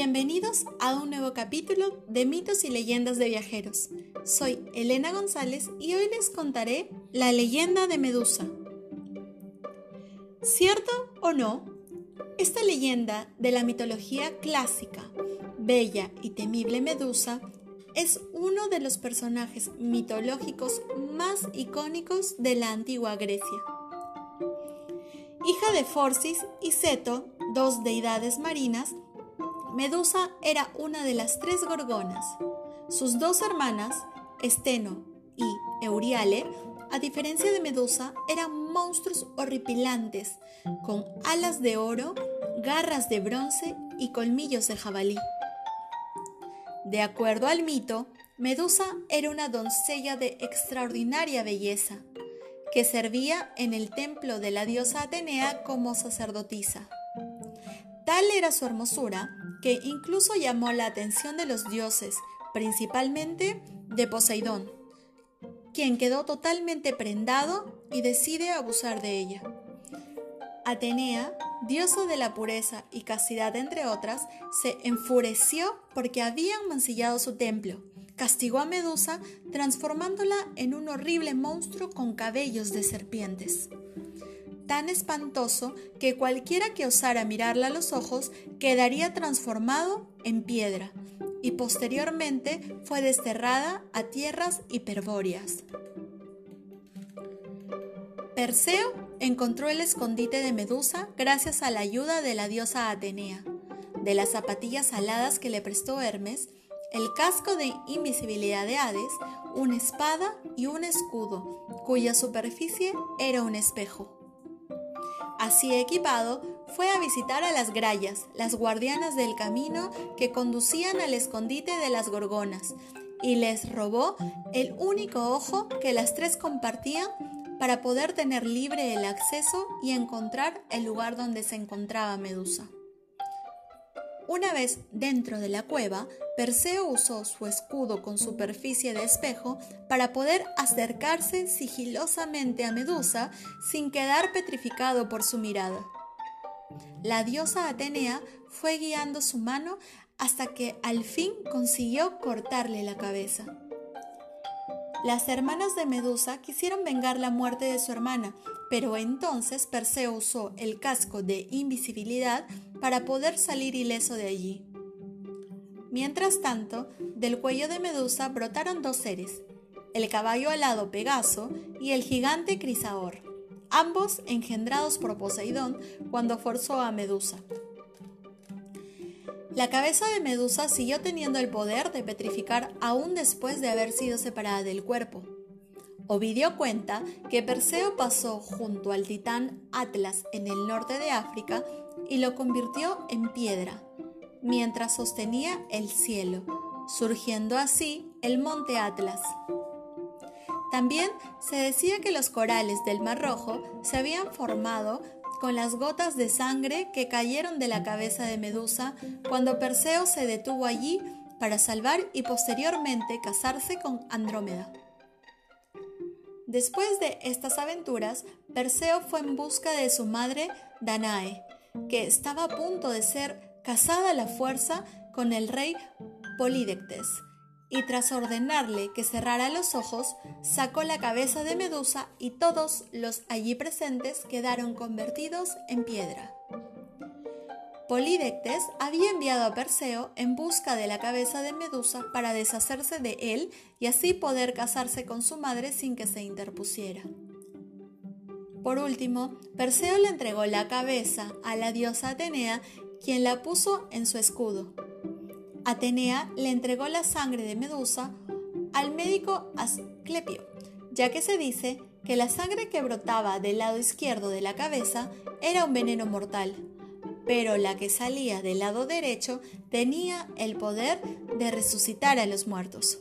Bienvenidos a un nuevo capítulo de mitos y leyendas de viajeros. Soy Elena González y hoy les contaré la leyenda de Medusa. ¿Cierto o no? Esta leyenda de la mitología clásica, bella y temible Medusa, es uno de los personajes mitológicos más icónicos de la antigua Grecia. Hija de Forcis y Seto, dos deidades marinas, Medusa era una de las tres gorgonas. Sus dos hermanas, Esteno y Euriale, a diferencia de Medusa, eran monstruos horripilantes, con alas de oro, garras de bronce y colmillos de jabalí. De acuerdo al mito, Medusa era una doncella de extraordinaria belleza, que servía en el templo de la diosa Atenea como sacerdotisa. Tal era su hermosura que incluso llamó la atención de los dioses, principalmente de Poseidón, quien quedó totalmente prendado y decide abusar de ella. Atenea, diosa de la pureza y castidad entre otras, se enfureció porque habían mancillado su templo. Castigó a Medusa transformándola en un horrible monstruo con cabellos de serpientes tan espantoso que cualquiera que osara mirarla a los ojos quedaría transformado en piedra y posteriormente fue desterrada a tierras hiperbóreas. Perseo encontró el escondite de Medusa gracias a la ayuda de la diosa Atenea, de las zapatillas aladas que le prestó Hermes, el casco de invisibilidad de Hades, una espada y un escudo, cuya superficie era un espejo. Así equipado, fue a visitar a las grayas, las guardianas del camino que conducían al escondite de las gorgonas, y les robó el único ojo que las tres compartían para poder tener libre el acceso y encontrar el lugar donde se encontraba Medusa. Una vez dentro de la cueva, Perseo usó su escudo con superficie de espejo para poder acercarse sigilosamente a Medusa sin quedar petrificado por su mirada. La diosa Atenea fue guiando su mano hasta que al fin consiguió cortarle la cabeza. Las hermanas de Medusa quisieron vengar la muerte de su hermana, pero entonces Perseo usó el casco de invisibilidad para poder salir ileso de allí. Mientras tanto, del cuello de Medusa brotaron dos seres, el caballo alado Pegaso y el gigante Crisaor, ambos engendrados por Poseidón cuando forzó a Medusa. La cabeza de Medusa siguió teniendo el poder de petrificar aún después de haber sido separada del cuerpo. Ovidio cuenta que Perseo pasó junto al titán Atlas en el norte de África y lo convirtió en piedra, mientras sostenía el cielo, surgiendo así el monte Atlas. También se decía que los corales del Mar Rojo se habían formado con las gotas de sangre que cayeron de la cabeza de Medusa cuando Perseo se detuvo allí para salvar y posteriormente casarse con Andrómeda. Después de estas aventuras, Perseo fue en busca de su madre Danae, que estaba a punto de ser casada a la fuerza con el rey Polídectes, y tras ordenarle que cerrara los ojos, sacó la cabeza de Medusa y todos los allí presentes quedaron convertidos en piedra. Polídectes había enviado a Perseo en busca de la cabeza de Medusa para deshacerse de él y así poder casarse con su madre sin que se interpusiera. Por último, Perseo le entregó la cabeza a la diosa Atenea, quien la puso en su escudo. Atenea le entregó la sangre de Medusa al médico Asclepio, ya que se dice que la sangre que brotaba del lado izquierdo de la cabeza era un veneno mortal, pero la que salía del lado derecho tenía el poder de resucitar a los muertos.